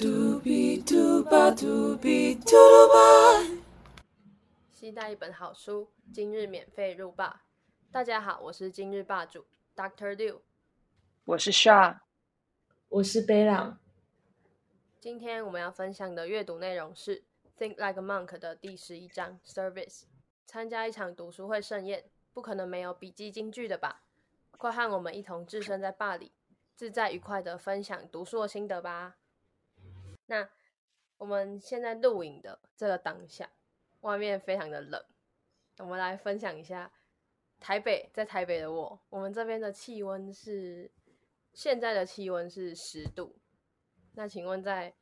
嘟比嘟吧嘟比嘟噜吧。期待一本好书，今日免费入霸。大家好，我是今日霸主 Doctor Liu。我是 Sha，我是贝朗。今天我们要分享的阅读内容是《Think Like a Monk》的第十一章 Service。参加一场读书会盛宴，不可能没有笔记金句的吧？快和我们一同置身在坝里，自在愉快的分享读书的心得吧。那我们现在录影的这个当下，外面非常的冷，我们来分享一下台北，在台北的我，我们这边的气温是现在的气温是十度。那请问在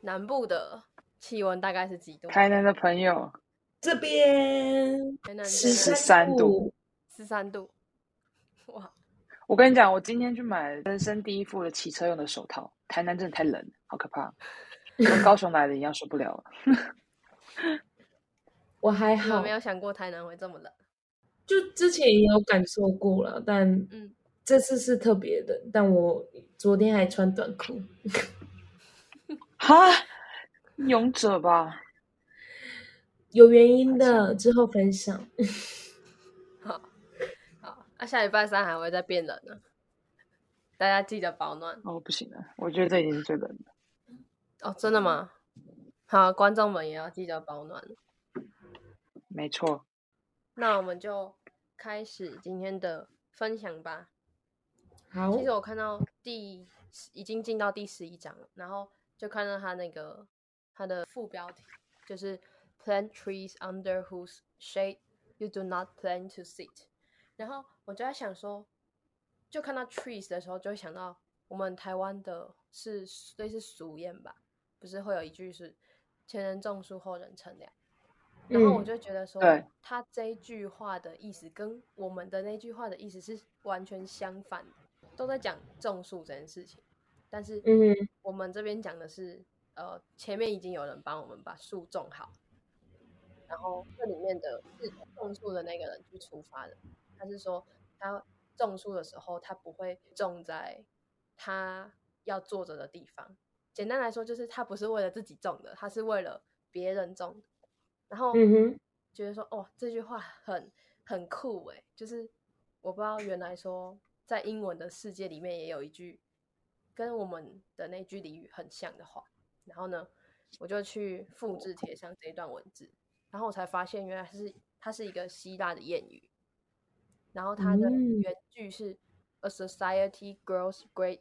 南部的气温大概是几度？台南的朋友这边台南十13三度，十三度，哇！我跟你讲，我今天去买人生第一副的骑车用的手套。台南真的太冷了，好可怕，跟高雄来的一样受不了了。我还好没，有想过台南会这么冷？就之前也有感受过了，但嗯，这次是特别的。但我昨天还穿短裤，哈，勇者吧，有原因的，之后分享。好，好，那、下礼拜三还会再变冷呢，大家记得保暖哦，不行了，我觉得这已经是最冷的。哦。真的吗？好，观众们也要记得保暖。没错，那我们就开始今天的分享吧。好其，实我看到第已经进到第十一章了，然后就看到他那个他的副标题就是 “Plant trees under whose shade you do not plan to sit”。然后我就在想说，就看到 trees 的时候，就会想到我们台湾的是类似俗谚吧，不是会有一句是“前人种树，后人乘凉”。然后我嗯就觉得说，对他这一句话的意思跟我们的那句话的意思是完全相反的，都在讲种树这件事情，但是嗯我们这边讲的是，呃，前面已经有人帮我们把树种好，然后这里面的是种树的那个人去出发的，他是说他种树的时候，他不会种在他要坐着的地方。简单来说，就是他不是为了自己种的，他是为了别人种的。然后嗯哼，觉得说，哦，这句话很很酷诶，就是我不知道原来说在英文的世界里面也有一句跟我们的那句俚语很像的话。然后呢，我就去复制贴上这一段文字，然后我才发现原来是它是一个希腊的谚语，然后它的嗯原句是、A society grows great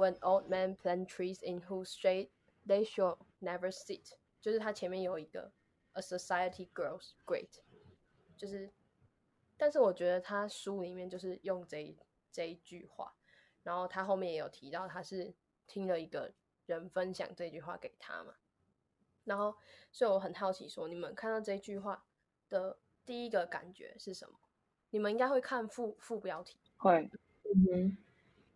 when old men plant trees in whose shade they shall never sit，就是它前面有一个 A society grows great，就是，但是我觉得他书里面就是用这一这一句话，然后他后面也有提到他是听了一个人分享这句话给他嘛，然后所以我很好奇说，你们看到这句话的第一个感觉是什么？你们应该会看副副标题，会，嗯哼，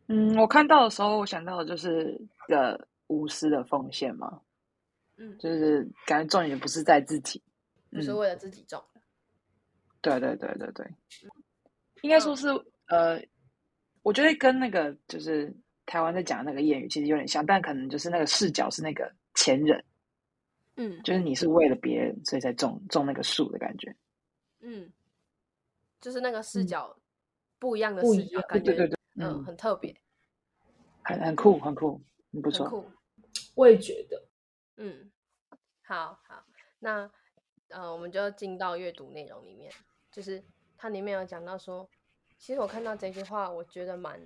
嗯，我看到的时候，我想到的就是的无私的奉献嘛，嗯，就是感觉重点不是在自己，嗯不是为了自己种的，对对对对对，应该说是呃，我觉得跟那个就是台湾在讲的那个谚语其实有点像，但可能就是那个视角是那个前人，嗯。就是你是为了别人，所以才种种那个树的感觉。嗯，就是那个视嗯。角、不一样的视角，感觉对对对，嗯嗯，很特别，很很酷，很酷，很不错。很酷。我也觉得，嗯，好好，那呃，我们就进到阅读内容里面，就是它里面有讲到说，其实我看到这句话，我觉得蛮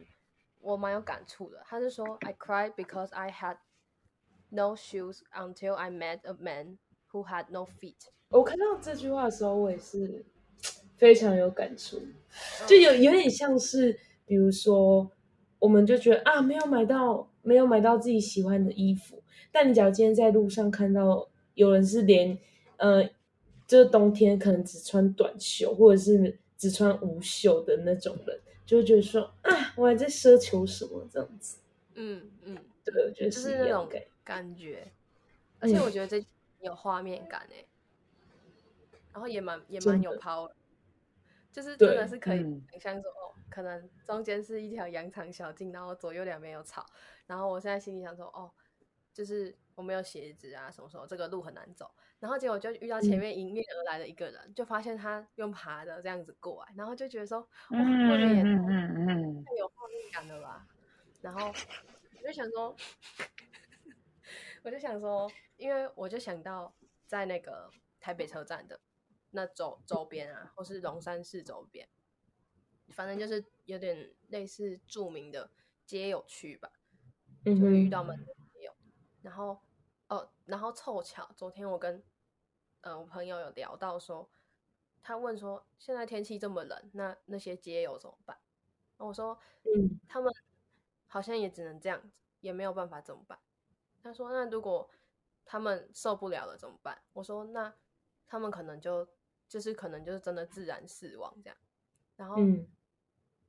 我蛮有感触的。他是说，I cried because I had no shoes until I met a man who had no feet。我看到这句话的时候，我也是 非常有感触，就有有点像是，比如说，我们就觉得啊，没有买到，没有买到自己喜欢的衣服，但你假如今天在路上看到有人是连，呃，就是冬天可能只穿短袖，或者是只穿无袖的那种人，就会觉得说啊，我还在奢求什么这样子，嗯嗯，对，我觉得就是是那种一样的感觉。感觉，而且嗯我觉得这有画面感诶，然后也蛮也蛮有 power，就是真的是可以嗯想象说，哦，可能中间是一条羊肠小径，然后左右两边有草，然后我现在心里想说，哦，就是我没有鞋子啊，什么时候这个路很难走。然后结果就遇到前面迎面而来的一个人，就发现他用爬的这样子过来，然后就觉得说，哇，嗯嗯嗯，太有画面感了吧？然后我就想说，我就想说，因为我就想到在那个台北车站的那周周边啊，或是龙山寺周边，反正就是有点类似著名的街友区吧，嗯就会遇，到蛮多街友。然后哦，然后凑巧昨天我跟呃我朋友有聊到说，他问说现在天气这么冷，那那些街友怎么办？然后我说，嗯他们好像也只能这样子，也没有办法怎么办？他说，那如果他们受不了了怎么办？我说，那他们可能就就是可能就是真的自然死亡这样。然后嗯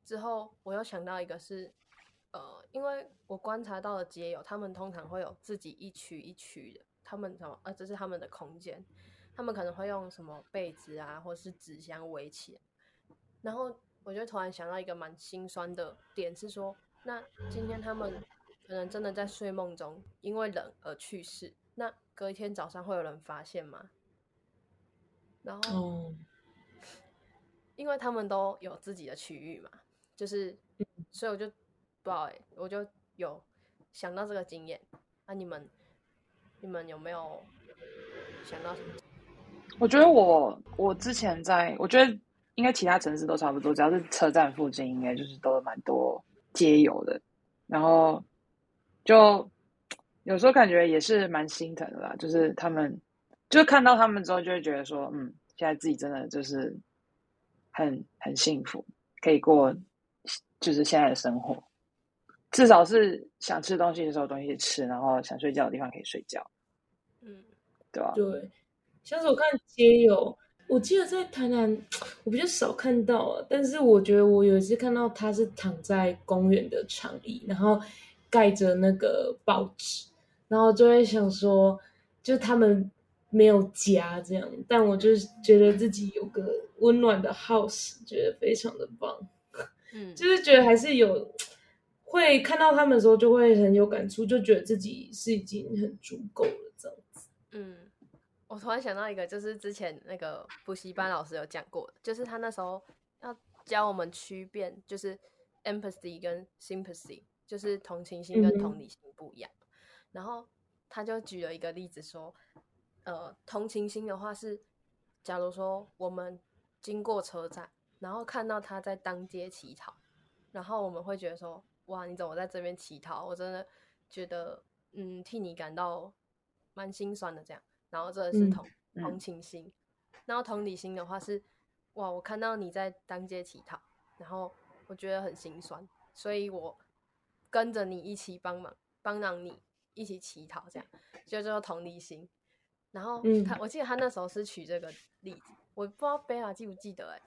之后我又想到一个是，呃，因为我观察到的街友，他们通常会有自己一区一区的，他们什么呃，这是他们的空间，他们可能会用什么被子啊，或是纸箱围起来。然后我就突然想到一个蛮心酸的点是说，那今天他们可能真的在睡梦中因为冷而去世，那隔一天早上会有人发现吗？然后哦，因为他们都有自己的区域嘛，就是，所以我就不知道哎、我就有想到这个经验。那、你们你们有没有想到什么？我觉得我我之前在，我觉得应该其他城市都差不多，只要是车站附近，应该就是都蛮多街友的。然后就有时候感觉也是蛮心疼的啦，就是他们就看到他们之后，就会觉得说，嗯，现在自己真的就是很很幸福，可以过就是现在的生活，至少是想吃东西的时候有东西吃，然后想睡觉的地方可以睡觉，嗯对吧？对，像是我看街友，我记得在台南 我比较少看到啊，但是我觉得我有一次看到他是躺在公园的长椅，然后盖着那个报纸，然后就会想说，就他们没有家这样，但我就是觉得自己有个温暖的 house，觉得非常的棒，嗯，就是觉得还是有。会看到他们的时候，就会很有感触，就觉得自己是已经很足够了，这样子。嗯，我突然想到一个，就是之前那个补习班老师有讲过的，就是他那时候要教我们区辨，就是 empathy 跟 sympathy，就是同情心跟嗯同理心不一样。然后他就举了一个例子说，呃，同情心的话是，假如说我们经过车站，然后看到他在当街乞讨，然后我们会觉得说，哇，你怎么在这边乞讨？我真的觉得，嗯，替你感到蛮心酸的这样。然后这个是嗯同、嗯同情心，然后同理心的话是，哇，我看到你在当街乞讨，然后我觉得很心酸，所以我跟着你一起帮忙，帮忙你一起乞讨，这样就叫做同理心。然后嗯他，我记得他那时候是举这个例子，我不知道贝拉记不记得哎、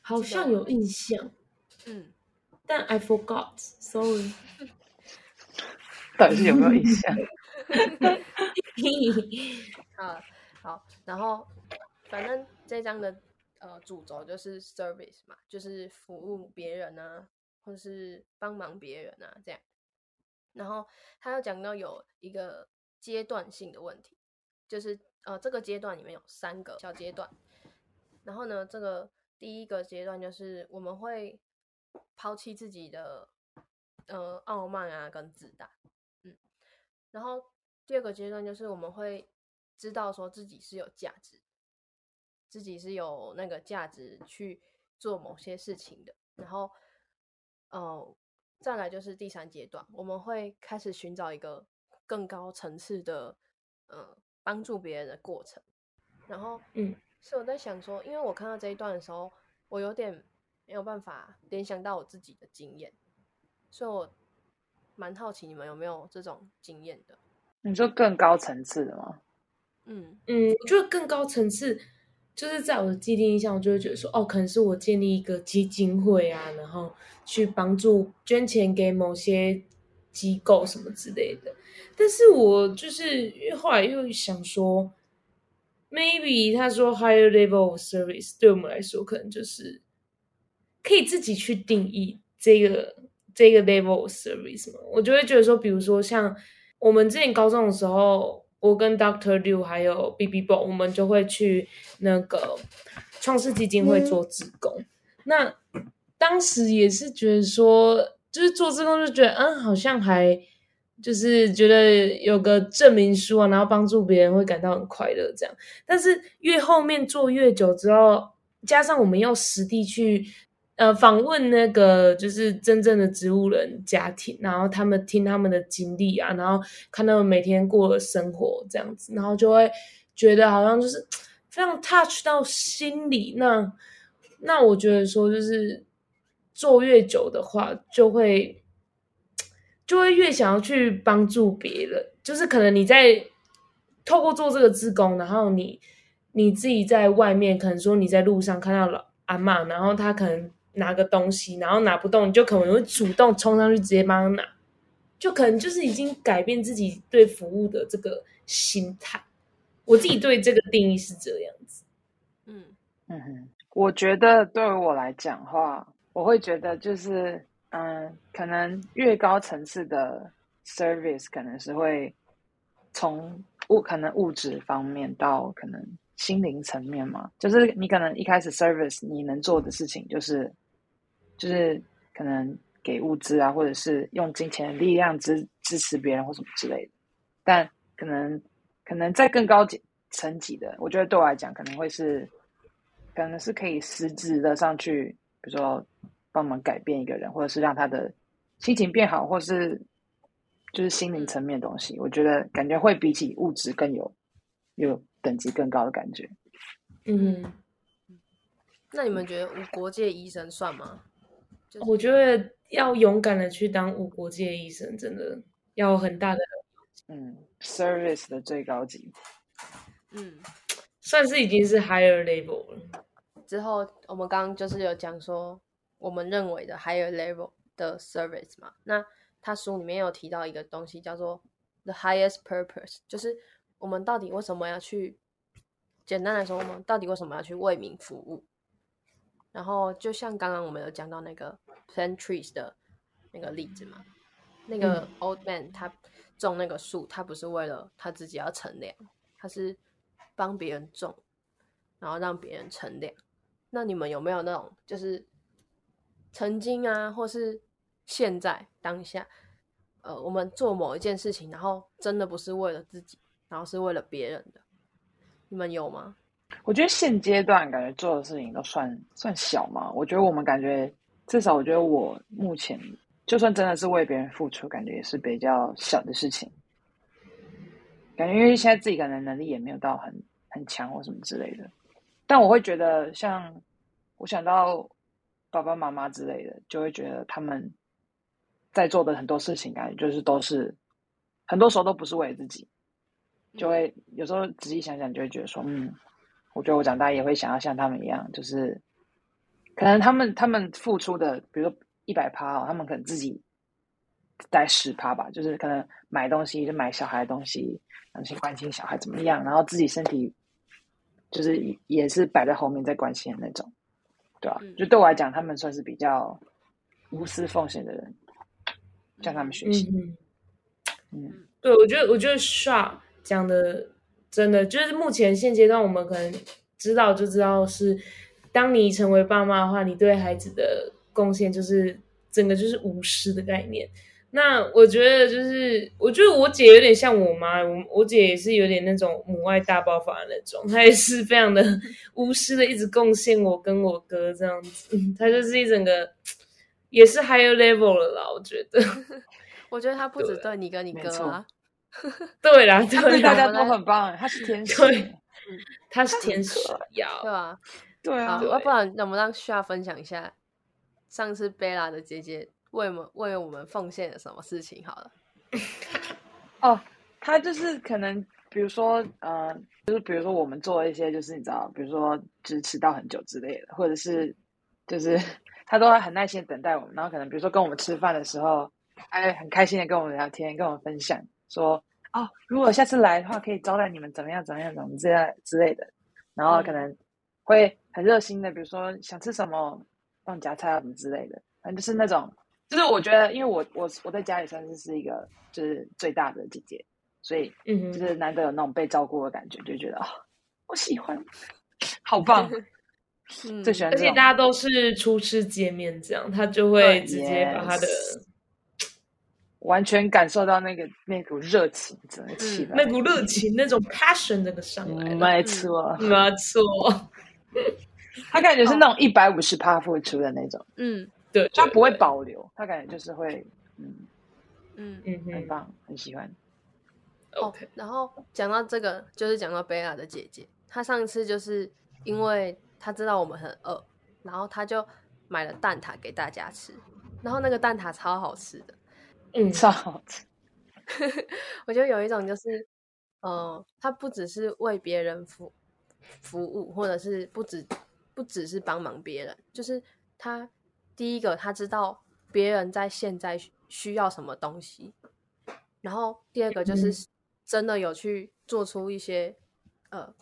好像有印象，嗯，但 I forgot，sorry。到底是有没有印象？好好，然后反正这张的呃主轴就是 service 嘛，就是服务别人啊，或是帮忙别人啊这样。然后他又讲到有一个阶段性的问题，就是呃这个阶段里面有三个小阶段。然后呢，这个第一个阶段就是我们会抛弃自己的呃傲慢啊跟自大，嗯，然后第二个阶段就是我们会知道说自己是有价值，自己是有那个价值去做某些事情的。然后，呃，再来就是第三阶段，我们会开始寻找一个更高层次的呃帮助别人的过程。然后，嗯，所以我在想说，因为我看到这一段的时候，我有点没有办法联想到我自己的经验，所以我蛮好奇你们有没有这种经验的。你说更高层次的吗？嗯嗯，我觉得更高层次，就是在我的既定印象，我就会觉得说，哦，可能是我建立一个基金会啊，然后去帮助捐钱给某些机构什么之类的。但是我就是后来又想说，maybe 他说 higher level of service 对我们来说，可能就是可以自己去定义这个这个 level of service 嘛。我就会觉得说，比如说像我们之前高中的时候，我跟 Doctor Liu 还有 B B Bo，我们就会去那个创世基金会做志工。那当时也是觉得说，就是做志工就觉得，嗯，好像还就是觉得有个证明书啊，然后帮助别人会感到很快乐这样。但是越后面做越久之后，加上我们要实地去。呃，访问那个就是真正的植物人家庭，然后他们听他们的经历啊，然后看他们每天过的生活这样子，然后就会觉得好像就是 非常 touch 到心里。那那我觉得说，就是做越久的话，就会就会越想要去帮助别人。就是可能你在透过做这个自工，然后你你自己在外面，可能说你在路上看到了阿妈，然后她可能。拿个东西，然后拿不动，你就可能会主动冲上去直接帮他拿，就可能就是已经改变自己对服务的这个心态。我自己对这个定义是这样子。嗯嗯哼，我觉得对于我来讲话，我会觉得就是嗯，可能越高层次的 service 可能是会从物可能物质方面到可能心灵层面嘛，就是你可能一开始 service 你能做的事情就是。就是可能给物资啊，或者是用金钱力量支支持别人或什么之类的，但可能可能在更高级层级的，我觉得对我来讲可能会是，可能是可以实质的上去，比如说帮忙改变一个人，或者是让他的心情变好，或是就是心灵层面的东西，我觉得感觉会比起物质更有有等级更高的感觉。嗯，那你们觉得无国界医生算吗？我觉得要勇敢的去当无国界医生，真的要很大的嗯，service 的最高级，嗯，算是已经是 higher level 了。之后我们刚刚就是有讲说，我们认为的 higher level 的 service 嘛，那他书里面有提到一个东西叫做 the highest purpose，就是我们到底为什么要去，简单来说，我们到底为什么要去为民服务？然后就像刚刚我们有讲到那个 plant trees 的那个例子嘛，那个 old man 他种那个树，他不是为了他自己要乘凉，他是帮别人种，然后让别人乘凉。那你们有没有那种就是曾经啊，或是现在当下，呃，我们做某一件事情，然后真的不是为了自己，然后是为了别人的，你们有吗？我觉得现阶段感觉做的事情都算算小嘛。我觉得我们感觉至少，我觉得我目前就算真的是为别人付出，感觉也是比较小的事情。感觉因为现在自己可能能力也没有到很很强或什么之类的，但我会觉得像我想到爸爸妈妈之类的，就会觉得他们在做的很多事情，感觉就是都是很多时候都不是为了自己，就会有时候仔细想想，就会觉得说，嗯。我觉得我长大也会想要像他们一样，就是可能他们他们付出的，比如说一百趴哦，他们可能自己带十趴吧，就是可能买东西就买小孩的东西，然后去关心小孩怎么样，然后自己身体就是也是摆在后面在关心的那种，对吧？就对我来讲，他们算是比较无私奉献的人，向他们学习。嗯，对，我觉得我觉得 Sha 讲的。真的就是目前现阶段，我们可能知道就知道是，当你成为爸妈的话，你对孩子的贡献就是整个就是无私的概念。那我觉得就是，我觉得我姐有点像我妈，我我姐也是有点那种母爱大爆发的那种，她也是非常的 无私的，一直贡献我跟我哥这样子，她就是一整个也是 higher level 了啦。我觉得，我觉得她不止对你跟你哥啊。对啦，对大家都很棒。他是天使，他是天使，要对吧？对啊，要不然我们让需要分享一下上次贝拉的姐姐为我们为我们奉献了什么事情？好了，哦，他就是可能比如说呃，就是比如说我们做了一些，就是你知道，比如说就是迟到很久之类的，或者是就是 他都会很耐心等待我们，然后可能比如说跟我们吃饭的时候，哎，很开心的跟我们聊天，跟我们分享。说哦，如果下次来的话，可以招待你们怎么样怎么样怎么这样之类的，然后可能会很热心的，比如说想吃什么，帮夹菜啊什么之类的，反正就是那种就是我觉得，因为我我我在家里算是是一个就是最大的姐姐，所以嗯，就是难得有那种被照顾的感觉，就觉得啊、我喜欢，好棒，嗯最喜欢。而且大家都是初次见面，这样他就会直接把他的完全感受到那个那股热情，整个起来。那股热情、那种 passion 那个上来。没错，没错，他感觉是那种一百五十趴付出的那种，嗯对，他不会，保留，他感觉就是会，嗯，嗯。嗯很棒，很喜欢。哦，OK，，然后讲到这个，就是讲到贝拉的姐姐，她上次就是因为她知道我们很饿，然后她就买了蛋挞给大家吃，然后那个蛋挞超好吃的，嗯，超好吃，我觉得有一种就是，呃，她不只是为别人服服务，或者是不只不只是帮忙别人，就是她第一个他知道别人在现在需需要什么东西，然后第二个就嗯是真的有去做出一些呃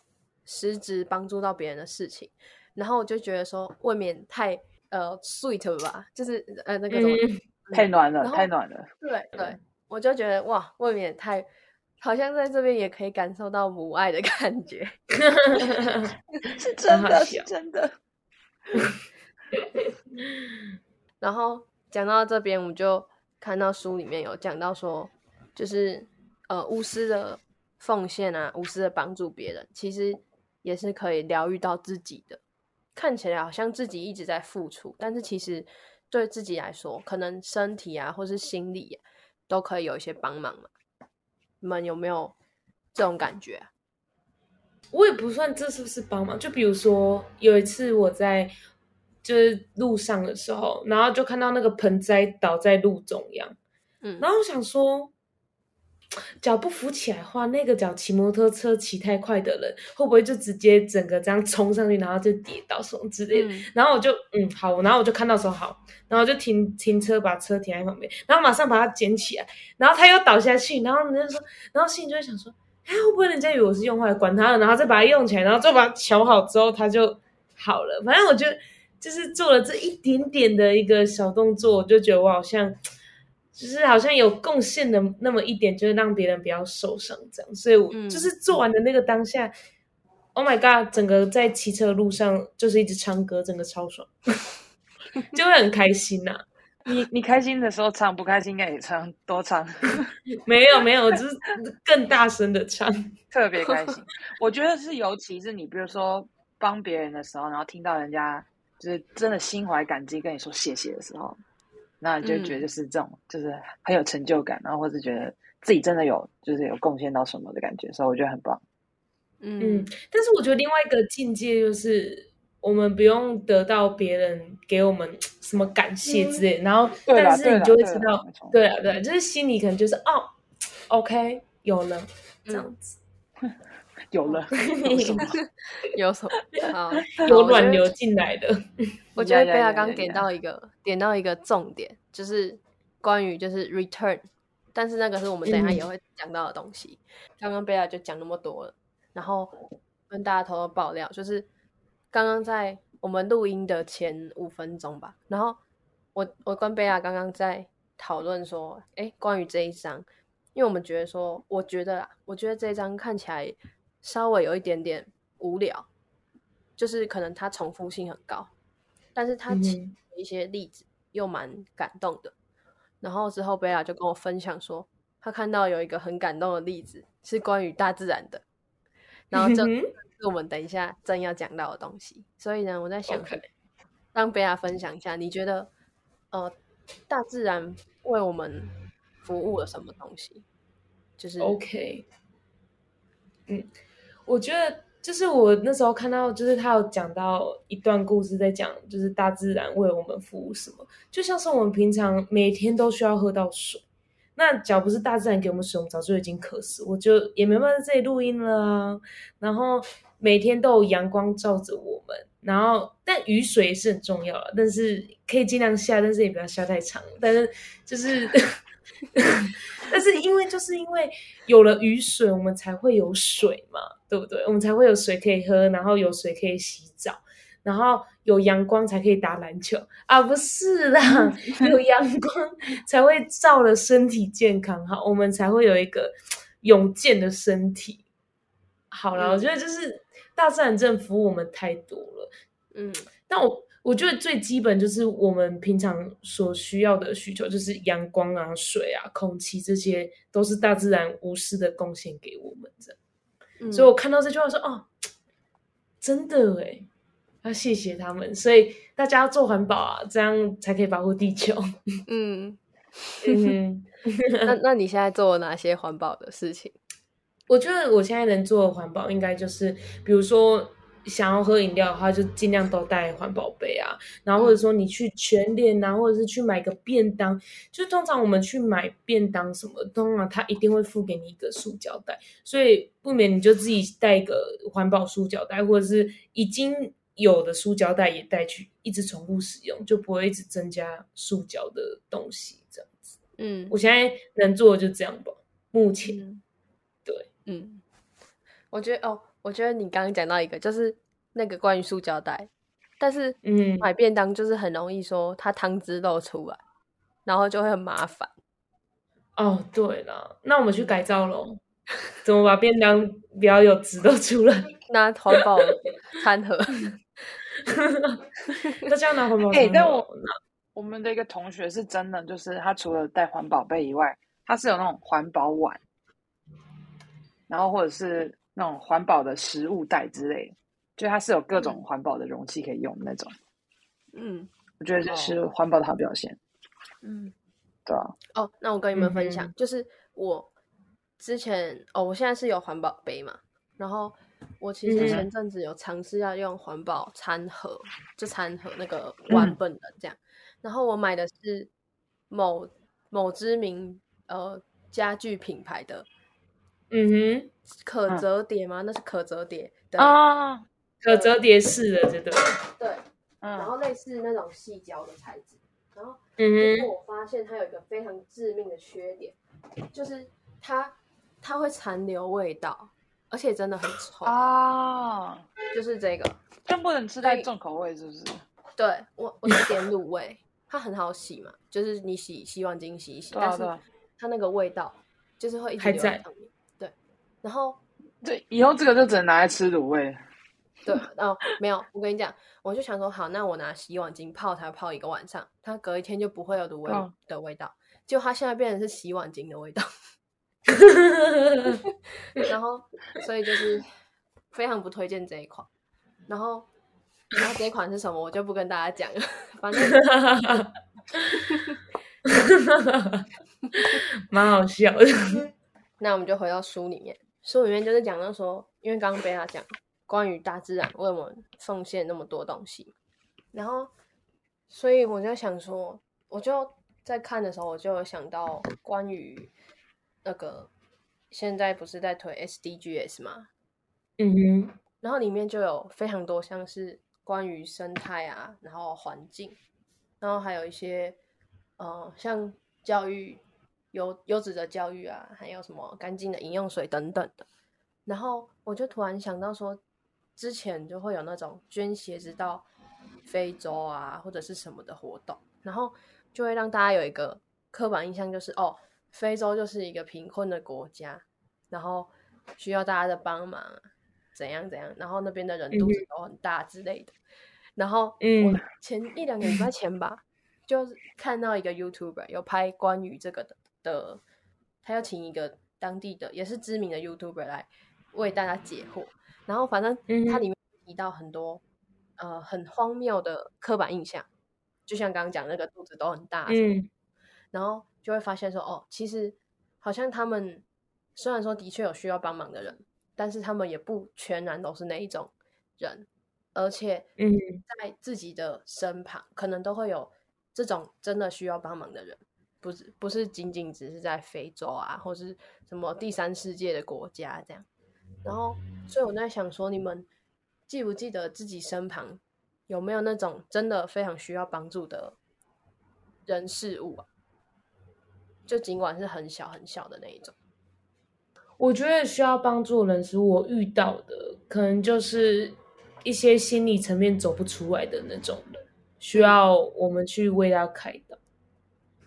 实质帮助到别人的事情，然后我就觉得说未免太呃 sweet 了吧，就是呃那个什么。嗯太暖了，太暖了。对对，我就觉得哇，未免太好像在这边也可以感受到母爱的感觉。是真的，是真的。然后讲到这边，我就看到书里面有讲到说，就是呃无私的奉献啊，无私的帮助别人，其实也是可以疗愈到自己的。看起来好像自己一直在付出，但是其实对自己来说，可能身体啊，或是心理、啊、都可以有一些帮忙嘛。你们有没有这种感觉？我也不算这是不是帮忙，就比如说有一次我在就是路上的时候，然后就看到那个盆栽倒在路中央，嗯，然后我想说，脚不扶起来的话，那个脚骑摩托车骑太快的人，会不会就直接整个这样冲上去，然后就跌倒什么之类的？嗯然后我就嗯好，然后我就看到说好，然后就停停车，把车停在旁边，然后马上把它捡起来，然后它又倒下去，然后人家说，然后心里就会想说，哎，会不会人家以为我是用坏，管他了，然后再把它用起来，然后就把它调好之后，它就好了。反正我觉得就是做了这一点点的一个小动作，我就觉得我好像。就是好像有贡献的那么一点，就是让别人不要受伤这样，所以我嗯就是做完的那个当下、o h my god，整个在骑车的路上就是一直唱歌，整个超爽，就会很开心呐、你你开心的时候唱，不开心应该也唱，多唱，没有没有，就是更大声的唱。特别开心。我觉得是，尤其是你比如说帮别人的时候，然后听到人家就是真的心怀感激跟你说谢谢的时候，那你就觉得就是这种，就是很有成就感，然后或者觉得自己真的有就是有贡献到什么的感觉，所以我觉得很棒。嗯。嗯，但是我觉得另外一个境界就是，我们不用得到别人给我们什么感谢之类的，然后但是你就会知道，对啊对啊，就是心里可能就是哦，OK 有了这样子，有了，有什么？有什么？好，有好我觉得卵流进来的，我觉得贝亚刚点到一个点到一个重点，就是关于就是 return，但是那个是我们等一下嗯也会讲到的东西。刚刚贝亚就讲那么多了，然后跟大家偷偷爆料，就是刚刚在我们录音的前五分钟吧，然后我我跟贝亚刚刚在讨论说，哎，关于这一章，因为我们觉得说，我觉得啦，我觉得这一张看起来稍微有一点点无聊，就是可能它重复性很高，但是他嗯举哼的一些例子又蛮感动的。然后之后贝拉就跟我分享说，他看到有一个很感动的例子是关于大自然的，然后这是我们等一下正要讲到的东西。所以呢，我在想让贝拉分享一下，你觉得呃，大自然为我们服务了什么东西？就是哦 OK，嗯，我觉得就是我那时候看到，就是他有讲到一段故事，在讲就是大自然为我们服务什么，就像是我们平常每天都需要喝到水。那假如不是大自然给我们水，我们早就已经渴死，我就也没办法在这里录音了啊。然后每天都有阳光照着我们，然后但雨水是很重要了，但是可以尽量下，但是也不要下太长。但是就是，但是因为就是因为有了雨水，我们才会有水嘛，对不对？我们才会有水可以喝，然后有水可以洗澡。然后有阳光才可以打篮球啊，不是啦，有阳光才会照了身体健康好，我们才会有一个勇健的身体。好了，我觉得就是大自然真的服务我们太多了，嗯但我我觉得最基本就是我们平常所需要的需求，就是阳光啊、水啊、空气，这些都是大自然无私的贡献给我们的。嗯，所以我看到这句话说，哦，真的哎要谢谢他们。所以大家要做环保啊，这样才可以保护地球。嗯，嗯，那那你现在做了哪些环保的事情？我觉得我现在能做的环保，应该就是比如说想要喝饮料的话，就尽量都带环保杯啊。然后或者说你去全联啊，或者是去买个便当，就通常我们去买便当什么，通常他一定会付给你一个塑胶袋，所以不免你就自己带一个环保塑胶袋，或者是已经有的塑胶袋也带去，一直重复使用，就不会一直增加塑胶的东西。这样子，嗯我现在能做的就这样吧。目前，嗯对，嗯，我觉得哦，我觉得你刚刚讲到一个，就是那个关于塑胶袋，但是嗯买便当就是很容易说它汤汁漏出来，然后就会很麻烦。哦，对了，那我们去改造喽，怎么把便当不要有汁都出来？拿环保餐盒，大家拿环保哎、餐盒但我我们的一个同学是真的，就是他除了带环保杯以外，他是有那种环保碗，然后或者是那种环保的食物袋之类的，就它是有各种环保的容器可以用的那种。嗯。我觉得这是哦环保的好表现，嗯。对啊，哦，那我跟你们分享，嗯就是我之前哦，我现在是有环保杯嘛，然后我其实嗯前阵子有尝试要用环保餐盒，就餐盒那个碗嗯本的这样，然后我买的是某某知名呃家具品牌的嗯哼，可嗯折叠吗？那是可折叠的，啊，可折叠式的，对不对？嗯，然嗯后类似那种细胶的材质，然后嗯结哼，果我发现它有一个非常致命的缺点，就是它它会残留味道，而且真的很臭。啊，就是这个，但不能吃太重口味，是不是？对我我是点卤味，它很好洗嘛，就是你洗洗碗巾洗一洗，但是它那个味道就是会一直在留在上面。对，然后对，以后这个就只能拿来吃卤味。对哦没有，我跟你讲，我就想说好，那我拿洗碗巾泡它泡一个晚上，它隔一天就不会有卤味嗯的味道，结果它现在变成是洗碗巾的味道。然后所以就是非常不推荐这一款。然后，然后这一款是什么，我就不跟大家讲了。反正 蛮好笑的。那我们就回到书里面，书里面就是讲到说，因为刚刚贝拉讲关于大自然为我们奉献那么多东西，然后所以我就想说，我就在看的时候，我就有想到关于那个现在不是在推 SDGs 吗？嗯哼，然后里面就有非常多像是关于生态啊，然后环境，然后还有一些呃像教育优优质的教育啊，还有什么干净的饮用水等等的。然后我就突然想到说，之前就会有那种捐鞋子到非洲啊或者是什么的活动，然后就会让大家有一个刻板印象，就是哦，非洲就是一个贫困的国家，然后需要大家的帮忙啊，怎样怎样，然后那边的人肚子都很大之类的。然后嗯我前一两个礼拜前吧，就是看到一个 YouTuber 有拍关于这个的的，他要请一个当地的也是知名的 YouTuber 来为大家解惑。然后反正它里面提到很多呃很荒谬的刻板印象，就像刚刚讲那个肚子都很大嗯。然后就会发现说，哦，其实好像他们虽然说的确有需要帮忙的人，但是他们也不全然都是那一种人，而且嗯。在自己的身旁可能都会有这种真的需要帮忙的人，不是不是仅仅只是在非洲啊，或是什么第三世界的国家这样。然后，所以我在想说，你们记不记得自己身旁有没有那种真的非常需要帮助的人事物啊？就尽管是很小很小的那一种。我觉得需要帮助人是我遇到的，可能就是一些心理层面走不出来的那种人，需要我们去为他开导。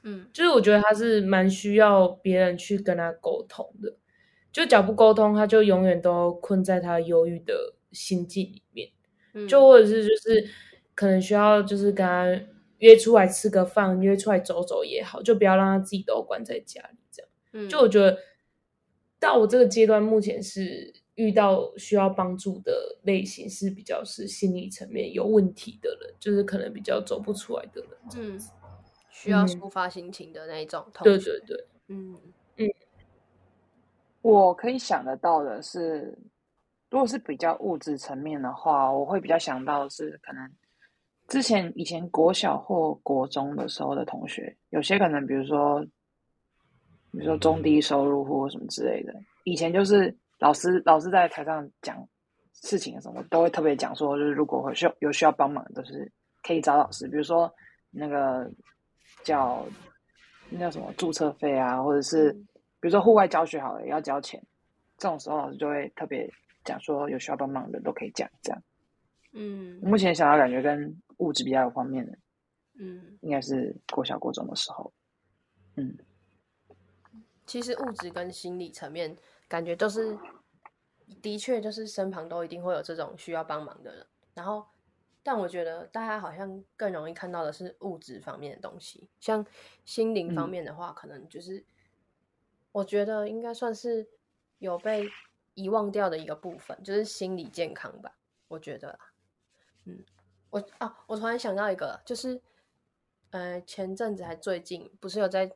嗯就是我觉得他是蛮需要别人去跟他沟通的，就假如不沟通，他就永远都困在他忧郁的心境里面。嗯，就或者是就是可能需要就是跟他约出来吃个饭，约出来走走也好，就不要让他自己都关在家里这样。嗯就我觉得到我这个阶段，目前是遇到需要帮助的类型是比较是心理层面有问题的人，就是可能比较走不出来的人嗯子。需要嗯。抒发心情的那一种同学对对。对，嗯。嗯。我可以想得到的是，如果是比较物质层面的话，我会比较想到的是可能之前以前国小或国中的时候的同学，有些可能比如说，比如说中低收入或什么之类的，以前就是老师老师在台上讲事情的时候，都会特别讲说，就是如果会需要有需要帮忙，都是可以找老师，比如说那个叫那叫什么注册费啊，或者是嗯比如说户外教学好了也要交钱，这种时候老师就会特别讲说有需要帮忙的都可以讲这样。嗯目前想要感觉跟物质比较有方面的，嗯，应该是过小过中的时候。嗯，其实物质跟心理层面感觉都是，的确就是身旁都一定会有这种需要帮忙的人。然后，但我觉得大家好像更容易看到的是物质方面的东西，像心灵方嗯面的话，可能就是我觉得应该算是有被遗忘掉的一个部分，就是心理健康吧。我觉得，嗯，我啊，我突然想到一个，就是呃，前阵子还最近不是有在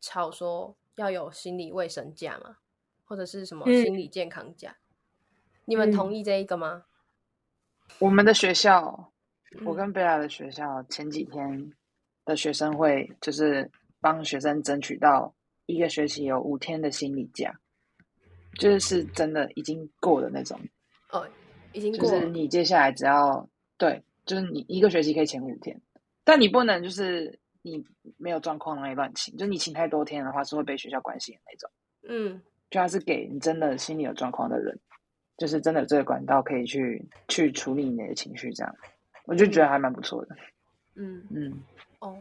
吵说要有心理卫生假吗？或者是什么嗯心理健康假？你们同嗯意这一个吗？我们的学校，我嗯跟贝拉的学校前几天的学生会就是帮学生争取到一个学期有五天的心理假，就是是真的已经过的那种，哦，已经过就是。你接下来只要对，就是你一个学期可以请五天，但你不能就是你没有状况那里乱请，就你请太多天的话是会被学校关心的那种。嗯就他是给你真的心理有状况的人，就是真的有这个管道可以去去处理你的情绪，这样我就觉得还蛮不错的。嗯嗯，哦，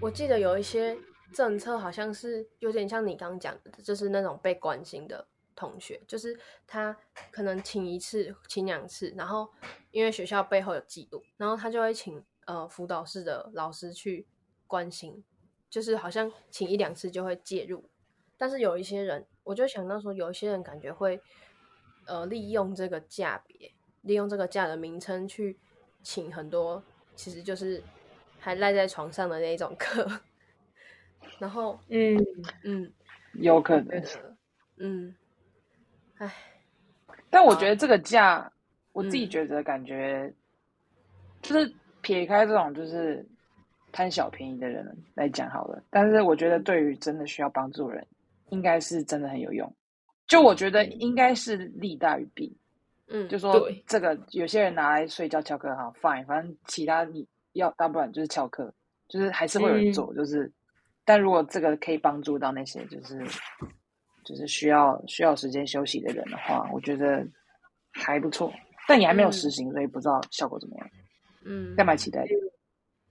我记得有一些政策好像是有点像你刚刚讲的，就是那种被关心的同学，就是他可能请一次、请两次，然后因为学校背后有记录，然后他就会请呃辅导室的老师去关心，就是好像请一两次就会介入。但是有一些人，我就想到说，有一些人感觉会呃利用这个价别，利用这个价的名称去请很多，其实就是还赖在床上的那一种客。然后，嗯，嗯，有可能嗯，唉，但我觉得这个价，我自己嗯觉得感觉，就是撇开这种就是贪小便宜的人来讲好了，但是我觉得对于真的需要帮助人，应该是真的很有用。就我觉得应该是利大于弊。嗯，就说对这个有些人拿来睡觉翘课哈 fine，反正其他你要大不然就是翘课，就是还是会有人嗯做，就是但如果这个可以帮助到那些就是就是需要需要时间休息的人的话，我觉得还不错。但你还没有实行，所以不知道效果怎么样，嗯，但蛮期待的。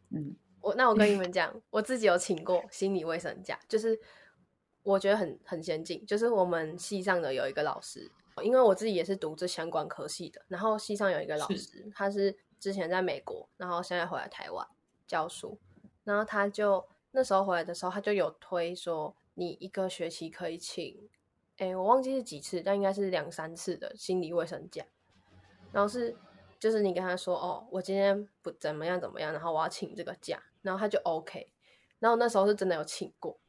嗯，我那我跟你们 讲，我自己有请过心理卫生假，就是我觉得很很先进，就是我们系上的有一个老师，因为我自己也是读这相关科系的，然后系上有一个老是。师，他是之前在美国，然后现在回来台湾教书，然后他就那时候回来的时候，他就有推说，你一个学期可以请，哎，我忘记是几次，但应该是两三次的心理卫生假，然后是就是你跟他说哦，我今天不怎么样怎么样，然后我要请这个假，然后他就 OK，然后那时候是真的有请过，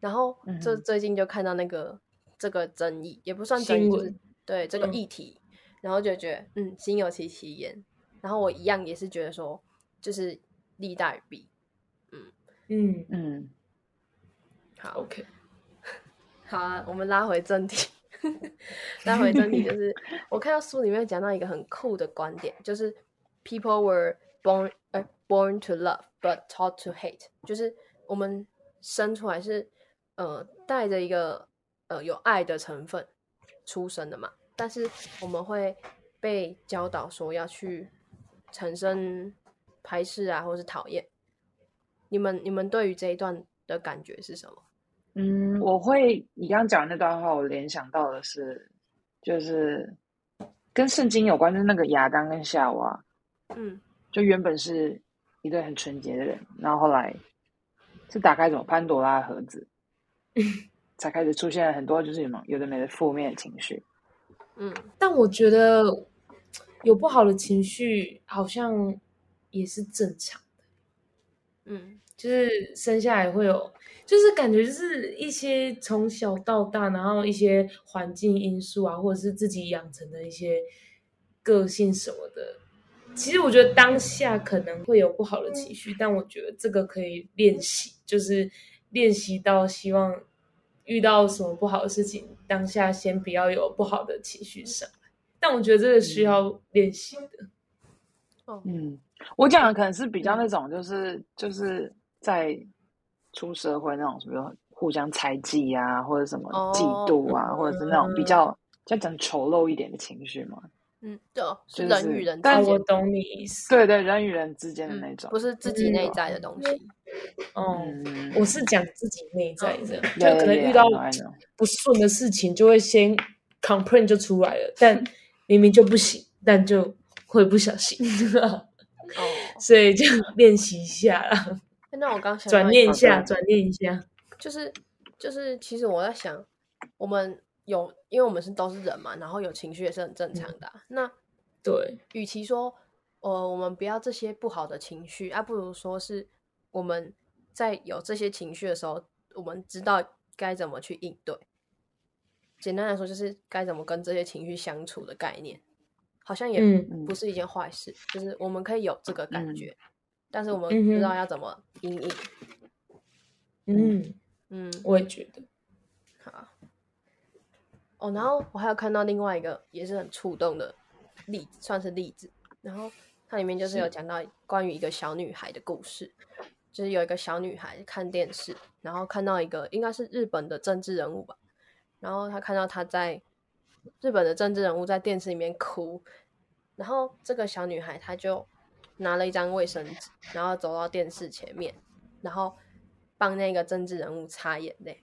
然后这嗯哼。最近就看到那个这个争议，也不算争议，就是对这个嗯。议题，然后就觉得嗯心有戚戚焉，然后我一样也是觉得说就是利大于弊，嗯。嗯，好，OK，好啊，我们拉回正题。拉回正题，就是我看到书里面讲到一个很酷的观点，就是 people were born 呃 born to love but taught to hate，就是我们生出来是呃带着一个呃有爱的成分出生的嘛，但是我们会被教导说要去产生排斥啊，或是讨厌。你们你们对于这一段的感觉是什么？嗯，我会你刚刚讲的那段话，我联想到的是，就是跟圣经有关，就是那个亚当跟夏娃，嗯就原本是一对很纯洁的人，然后后来是打开什么潘多拉盒子，才开始出现了很多就是什么有的没的负面的情绪。嗯但我觉得有不好的情绪，好像也是正常的。嗯就是生下来会有，就是感觉就是一些从小到大，然后一些环境因素啊，或者是自己养成的一些个性什么的。其实我觉得当下可能会有不好的情绪，但我觉得这个可以练习，就是练习到希望遇到什么不好的事情，当下先不要有不好的情绪上来。但我觉得这个需要练习的。哦嗯，我讲的可能是比较那种，就是就是在出社会那种，比如说互相猜忌啊，或者什么哦嫉妒啊，或者是那种比较就讲丑陋一点的情绪嘛。嗯，对哦，是就是人与人之但啊，我，懂你意思。对对，人与人之间的嗯那种，不是自己内在的东西。哦、嗯，我是讲自己内在这样，就可能遇到.不顺的事情，就会先 complain 就出来了，但 明明就不行，但就会不小心，哦，所以就练习一下啦，那我刚想转念一下，转念一下。就是就是，其实我在想，我们有，因为我们是都是人嘛，然后有情绪也是很正常的啊、那对，与其说，呃，我们不要这些不好的情绪，啊，不如说是我们在有这些情绪的时候，我们知道该怎么去应对。简单来说，就是该怎么跟这些情绪相处的概念，好像也嗯不是一件坏事。就是我们可以有这个感嗯觉，但是我们不知道要怎么应应。嗯，嗯，我也觉得，好。哦，然后我还有看到另外一个也是很触动的例子，算是例子。然后它里面就是有讲到关于一个小女孩的故事，就是有一个小女孩看电视，然后看到一个应该是日本的政治人物吧，然后她看到他在日本的政治人物在电视里面哭，然后这个小女孩她就拿了一张卫生纸，然后走到电视前面，然后帮那个政治人物擦眼泪。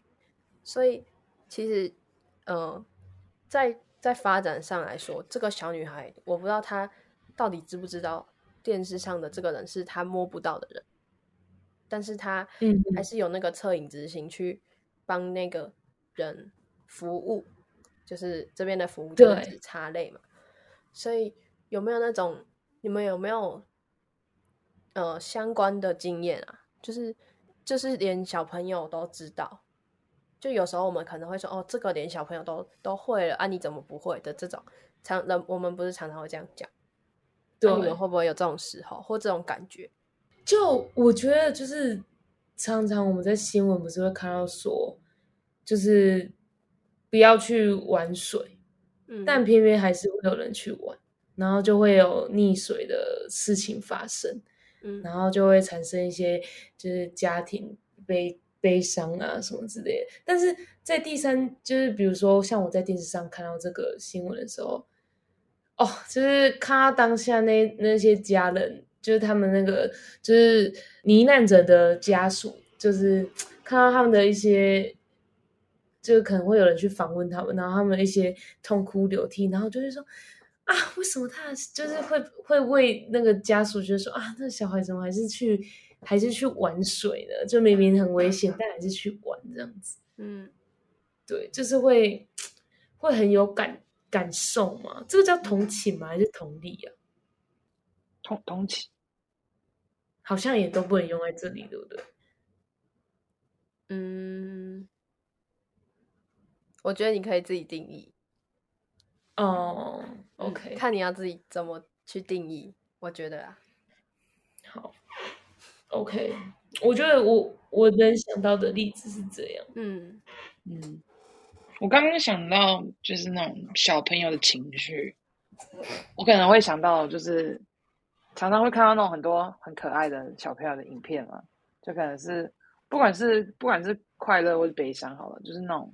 所以其实，呃，在在发展上来说，这个小女孩，我不知道她到底知不知道电视上的这个人是她摸不到的人，但是她嗯还是有那个恻隐之心去帮那个人服务，就是这边的服务就是对指擦泪嘛。所以有没有那种你们有没有呃相关的经验啊？就是就是连小朋友都知道，就有时候我们可能会说哦，这个连小朋友都都会了啊，你怎么不会的这种常人我们不是常常会这样讲，那你对们，会不会有这种时候或这种感觉？就我觉得就是常常我们在新闻不是会看到说，就是不要去玩水，嗯，但偏偏还是会有人去玩，然后就会有溺水的事情发生，嗯然后就会产生一些就是家庭悲悲伤啊什么之类的。但是在第三，就是比如说像我在电视上看到这个新闻的时候，哦，就是看到当下那那些家人，就是他们那个就是罹难者的家属，就是看到他们的一些。就可能会有人去访问他们，然后他们一些痛哭流涕，然后就会说啊，为什么他就是会会为那个家属觉得说啊，那个小孩怎么还是去还是去玩水呢？就明明很危险，但还是去玩这样子。嗯对，就是会会很有感感受嘛。这个叫同情吗？还是同理啊？同同情，好像也都不能用在这里，对不对？嗯，我觉得你可以自己定义。哦、嗯 o k 看你要自己怎么去定义。我觉得啊，好，OK。我觉得我我能想到的例子是这样。嗯嗯，我刚刚想到就是那种小朋友的情绪，我可能会想到就是常常会看到那种很多很可爱的小朋友的影片嘛，就可能是不管是不管是快乐或是悲伤好了，就是那种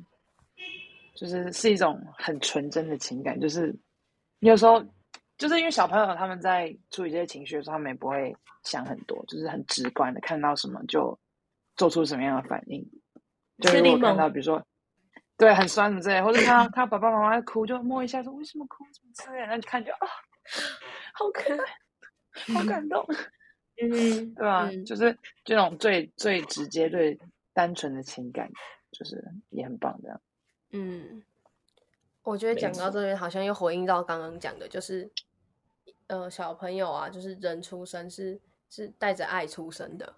就是是一种很纯真的情感，就是你有时候就是因为小朋友他们在处理这些情绪的时候，他们也不会想很多，就是很直观的看到什么就做出什么样的反应。就是我看到比如说对很酸之类，或者看到看到爸爸妈妈在哭，就摸一下说为什么哭什么之类的，然后就看就啊，好可爱，好感动，嗯，对吧？嗯。就是这种最最直接、最单纯的情感，就是也很棒这样。嗯，我觉得讲到这边，好像又回应到刚刚讲的，就是呃，小朋友啊，就是人出生是是带着爱出生的，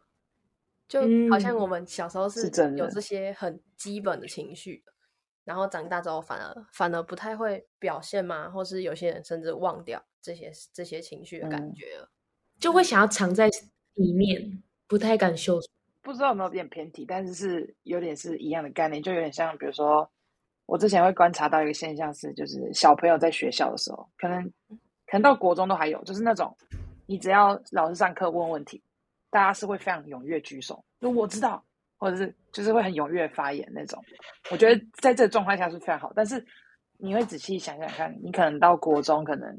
就好像我嗯们小时候是有这些很基本的情绪的，然后长大之后反而反而不太会表现嘛，或是有些人甚至忘掉这些这些情绪的感嗯觉了。就会想要藏在里面，不太敢秀出。不知道有没有点偏题，但是是有点是一样的概念，就有点像，比如说，我之前会观察到一个现象是，就是小朋友在学校的时候，可能可能到国中都还有，就是那种你只要老师上课问问题，大家是会非常踊跃举手，就我知道，或者是就是会很踊跃发言那种。我觉得在这个状况下是非常好，但是你会仔细想想看，你可能到国中，可能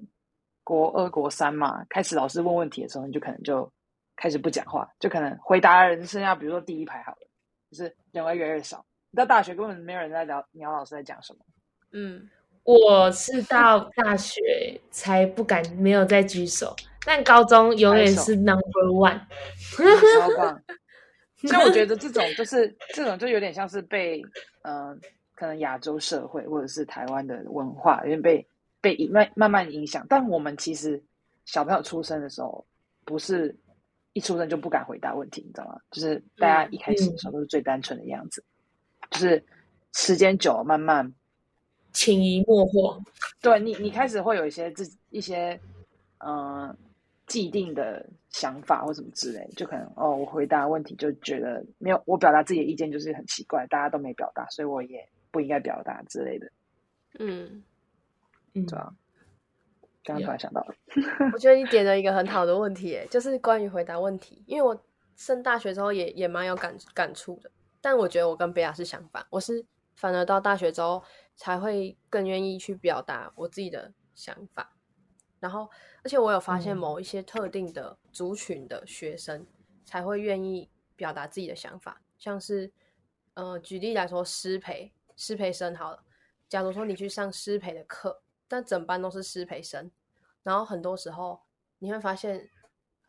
国二、国三嘛，开始老师问问题的时候，你就可能就开始不讲话，就可能回答人剩下，比如说第一排好了，就是人会越来越少。你到大学根本没有人在聊鸟老师在讲什么，嗯，我是到大学才不敢没有再举手，但高中永远是 number one。超棒。所以我觉得这种 就是这种就有点像是被嗯、呃可能亚洲社会或者是台湾的文化有点被被影慢慢慢影响，但我们其实小朋友出生的时候不是一出生就不敢回答问题，你知道吗？就是大家一开始的时候都是最单纯的样子，就是时间久了慢慢潜移默化，对你，你开始会有一些自己一些嗯、呃既定的想法或什么之类，就可能哦，我回答问题就觉得没有，我表达自己的意见就是很奇怪，大家都没表达，所以我也不应该表达之类的，嗯，嗯对，啊？刚刚突然想到了，我觉得你点了一个很好的问题，诶，就是关于回答问题。因为我升大学之后也也蛮有感感触的，但我觉得我跟贝亚是相反，我是反而到大学之后才会更愿意去表达我自己的想法。然后，而且我有发现嗯某一些特定的族群的学生才会愿意表达自己的想法，像是呃，举例来说，师培师培生好了，假如说你去上师培的课，但整班都是师培生，然后很多时候你会发现，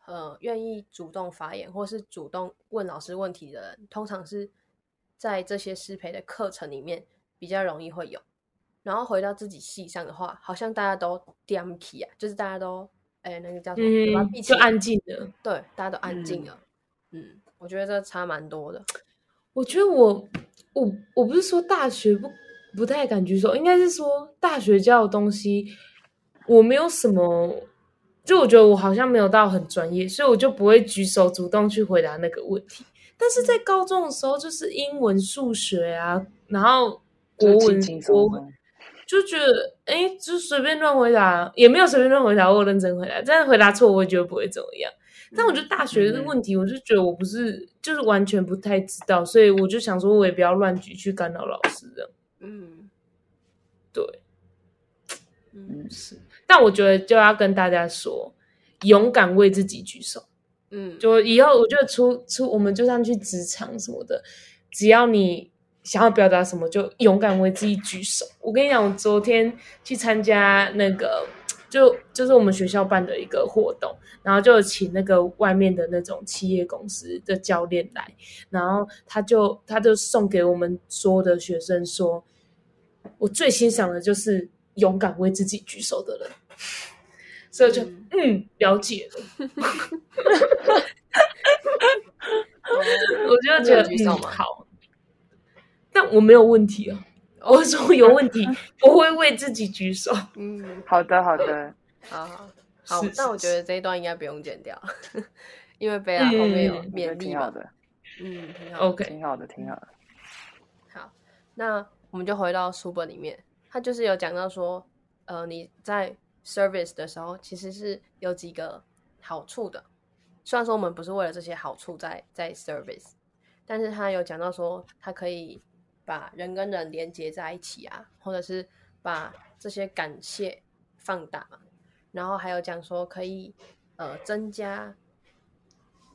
呃，愿意主动发言或是主动问老师问题的人，通常是在这些师培的课程里面比较容易会有。然后回到自己系上的话，好像大家都 d m k 啊，就是大家都哎那个叫什么，就安静了。对，大家都安静了。嗯我觉得这差蛮多的。我觉得我我我不是说大学不不太敢举手，应该是说大学教的东西我没有什么，就我觉得我好像没有到很专业，所以我就不会举手主动去回答那个问题。但是在高中的时候，就是英文、数学啊，然后国文、国文松。就觉得哎，就随便乱回答，也没有随便乱回答，我有认真回答，但是回答错，我也觉得不会怎么样。但我觉得大学的嗯问题，我就觉得我不是，就是完全不太知道，所以我就想说，我也不要乱举去干扰老师这样。嗯对，嗯是。但我觉得就要跟大家说，勇敢为自己举手。嗯，就以后我觉得出出，我们就算去职场什么的，只要你想要表达什么，就勇敢为自己举手。我跟你讲，我昨天去参加那个，就就是我们学校办的一个活动，然后就请那个外面的那种企业公司的教练来，然后他就他就送给我们所有的学生说，我最欣赏的就是勇敢为自己举手的人。所以就嗯嗯了解了。哦我就觉得好，但我没有问题啊。我说有问题，我会为自己举手。嗯，好的，好的，好好好，那我觉得这一段应该不用剪掉，因为贝拉后面有勉励嘛。挺好的，嗯，挺好的。OK，挺好的，挺好的。好，那我们就回到书本里面，他就是有讲到说，呃，你在 service 的时候其实是有几个好处的。虽然说我们不是为了这些好处在在 service，但是他有讲到说，它可以把人跟人连接在一起啊，或者是把这些感谢放大嘛。然后还有讲说可以呃增加，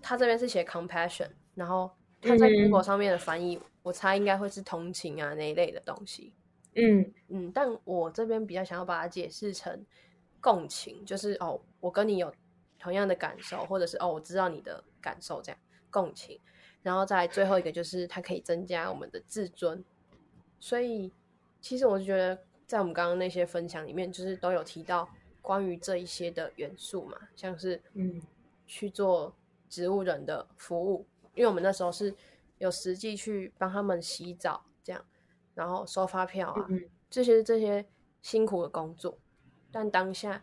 他这边是写 compassion，然后他在嗯 Google 上面的翻译，我猜应该会是同情啊那一类的东西。嗯嗯，但我这边比较想要把它解释成共情，就是哦，我跟你有同样的感受，或者是哦，我知道你的感受，这样共情。然后再最后一个就是它可以增加我们的自尊，所以其实我就觉得在我们刚刚那些分享里面，就是都有提到关于这一些的元素嘛，像是嗯。去做植物人的服务，因为我们那时候是有实际去帮他们洗澡这样，然后收发票啊，嗯这些这些辛苦的工作，但当下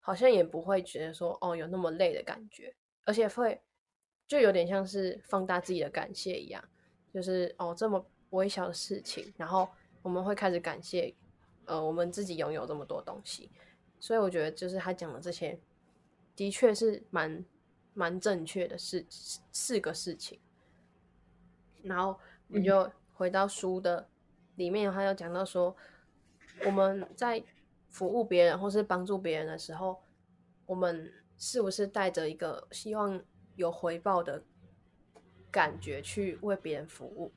好像也不会觉得说哦有那么累的感觉，而且会就有点像是放大自己的感谢一样，就是哦这么微小的事情，然后我们会开始感谢呃我们自己拥有这么多东西，所以我觉得就是他讲的这些的确是蛮蛮正确的事四个事情，然后你就回到书的里面，他有讲到说。我们在服务别人或是帮助别人的时候，我们是不是带着一个希望有回报的感觉去为别人服务？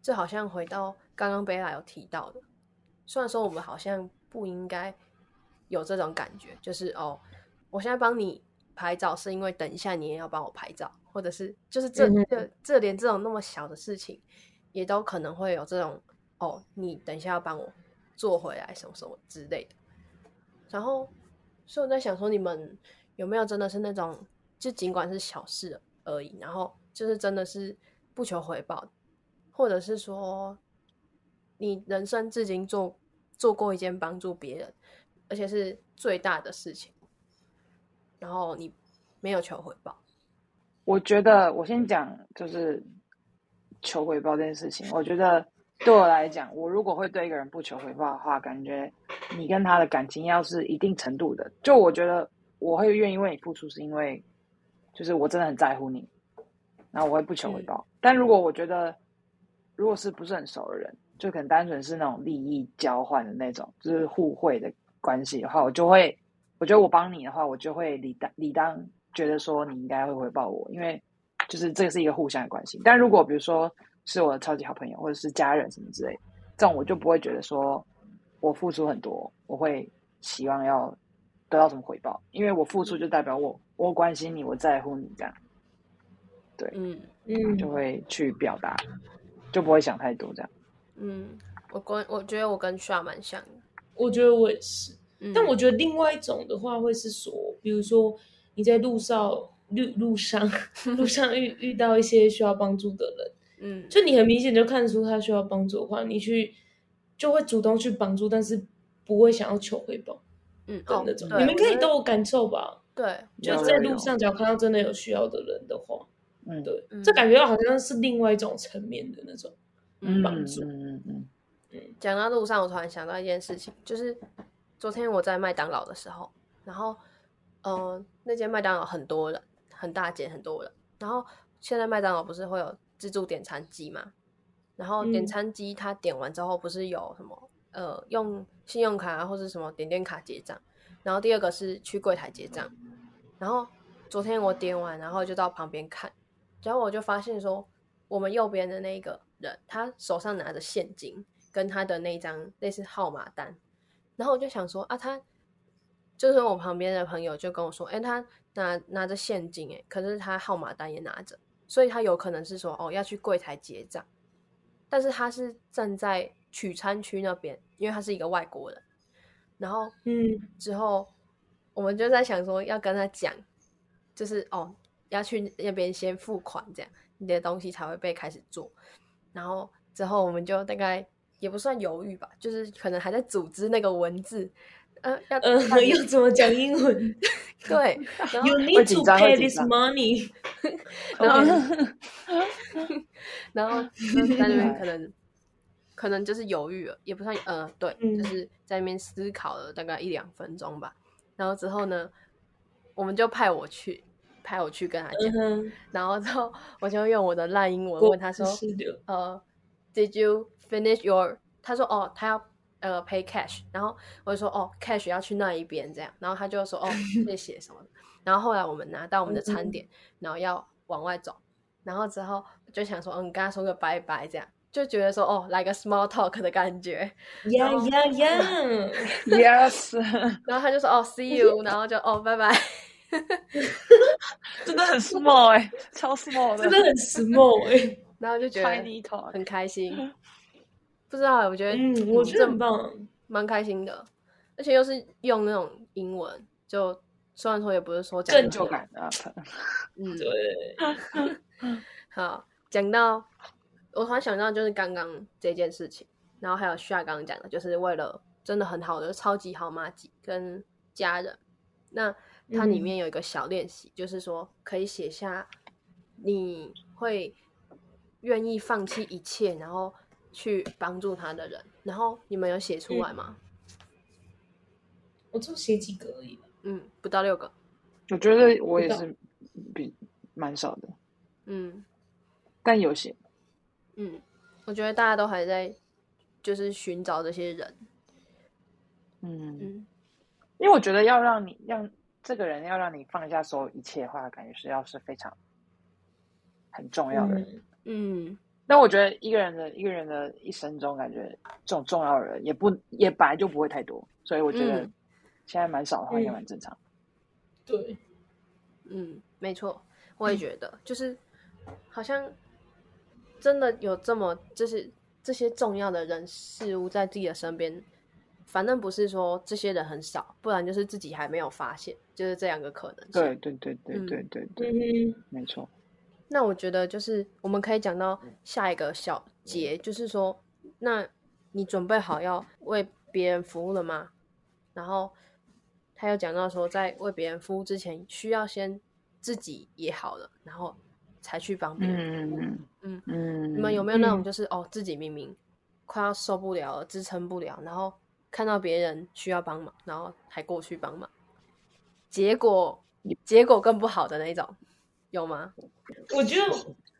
这好像回到刚刚贝拉有提到的，虽然说我们好像不应该有这种感觉，就是哦，我现在帮你拍照是因为等一下你也要帮我拍照，或者是就是这这这连这种那么小的事情，也都可能会有这种哦，你等一下要帮我。做回来什么什么之类的，然后，所以我在想说，你们有没有真的是那种，就尽管是小事而已，然后就是真的是不求回报，或者是说，你人生至今做做过一件帮助别人，而且是最大的事情，然后你没有求回报。我觉得我先讲就是求回报这件事情，我觉得。对我来讲，我如果会对一个人不求回报的话，感觉你跟他的感情要是一定程度的，就我觉得我会愿意为你付出，是因为就是我真的很在乎你，然后我会不求回报。嗯、但如果我觉得如果是不是很熟的人，就可能单纯是那种利益交换的那种，就是互惠的关系的话，我就会我觉得我帮你的话，我就会理当理当觉得说你应该会回报我，因为就是这个是一个互相的关系。但如果比如说，是我的超级好朋友，或者是家人什么之类，这种我就不会觉得说我付出很多，我会希望要得到什么回报，因为我付出就代表我我关心你，我在乎你这样，对，嗯嗯，就会去表达，就不会想太多这样。嗯，我跟我觉得我跟 Sha 蛮像的，我觉得我也是，嗯、但我觉得另外一种的话会是说，比如说你在路上路路上 路上遇遇到一些需要帮助的人。嗯，就你很明显就看出他需要帮助的话，你去就会主动去帮助，但是不会想要求回报嗯的那种。哦、你们可以都有感受吧？对，就在路上，只要看到真的有需要的人的话，嗯，对，嗯、这感觉好像是另外一种层面的那种帮助。嗯嗯嗯嗯。讲到路上，我突然想到一件事情，就是昨天我在麦当劳的时候，然后，呃，那间麦当劳很多人，很大间，很多人，然后现在麦当劳不是会有。自助点餐机嘛，然后点餐机它点完之后不是有什么、嗯、呃用信用卡啊或者什么点点卡结账，然后第二个是去柜台结账，然后昨天我点完，然后就到旁边看，然后我就发现说我们右边的那个人他手上拿着现金跟他的那张类似号码单，然后我就想说啊他就是我旁边的朋友就跟我说，哎他拿拿着现金哎，可是他号码单也拿着。所以他有可能是说哦要去柜台结账，但是他是站在取餐区那边，因为他是一个外国人。然后嗯，之后我们就在想说要跟他讲，就是哦要去那边先付款，这样你的东西才会被开始做。然后之后我们就大概也不算犹豫吧，就是可能还在组织那个文字，呃要呃要怎么讲英文？对然后，You need to pay this money 然后，然后 那边可能可能就是犹豫了，也不算呃，对，嗯就是在那边思考了大概一两分钟吧。然后之后呢，我们就派我去，派我去跟他讲。嗯，然后之后我就用我的烂英文问他说，呃，Did you finish your？他说哦，他要呃 pay cash，然后我就说哦 cash 要去那一边这样，然后他就说哦谢谢什么的，然后后来我们拿到我们的餐点，然后要往外走，然后之后就想说嗯跟他说个拜拜这样，就觉得说哦来个 small talk 的感觉，，yeah！Yes，然后他就说 哦 see you，然后就哦拜拜，真的很 small 哎、超 small 的，真的很 small 哎、然后就觉得。很开心，不知道欸我觉得嗯，我觉得很棒。蛮开心的，而且又是用那种英文，就虽然说也不是说讲就感啊，嗯，对，好，讲到我突然想到就是刚刚这件事情，然后还有需要刚刚讲的，就是为了真的很好的超级好妈吉跟家人，那它里嗯。面有一个小练习，就是说可以写下你会愿意放弃一切，然后去帮助他的人，然后你们有写出来吗？我就写几个而已。嗯，不到六个，我觉得我也是比蛮少的，嗯。但有些嗯，我觉得大家都还在就是寻找这些人，嗯，嗯因为我觉得要让你让这个人要让你放下所有一切的话，感觉是要是非常很重要的人。嗯，嗯那我觉得一个人的一个人的一生中，感觉这种重要的人也不也本来就不会太多，所以我觉得嗯现在蛮少的话，应该蛮正常。对，嗯，没错，我也觉得，就是好像真的有这么就是这些重要的人事物在自己的身边，反正不是说这些人很少，不然就是自己还没有发现，就是这两个可能性。对对对对嗯对对对，嗯，没错。那我觉得就是我们可以讲到下一个小节，就是说，那你准备好要为别人服务了吗？然后他又讲到说，在为别人服务之前，需要先自己也好了，然后才去帮别人。嗯嗯嗯，你们有没有那种嗯就是、哦，自己明明快要受不了了，支撑不了，然后看到别人需要帮忙，然后还过去帮忙，结果结果更不好的那种，有吗？我觉得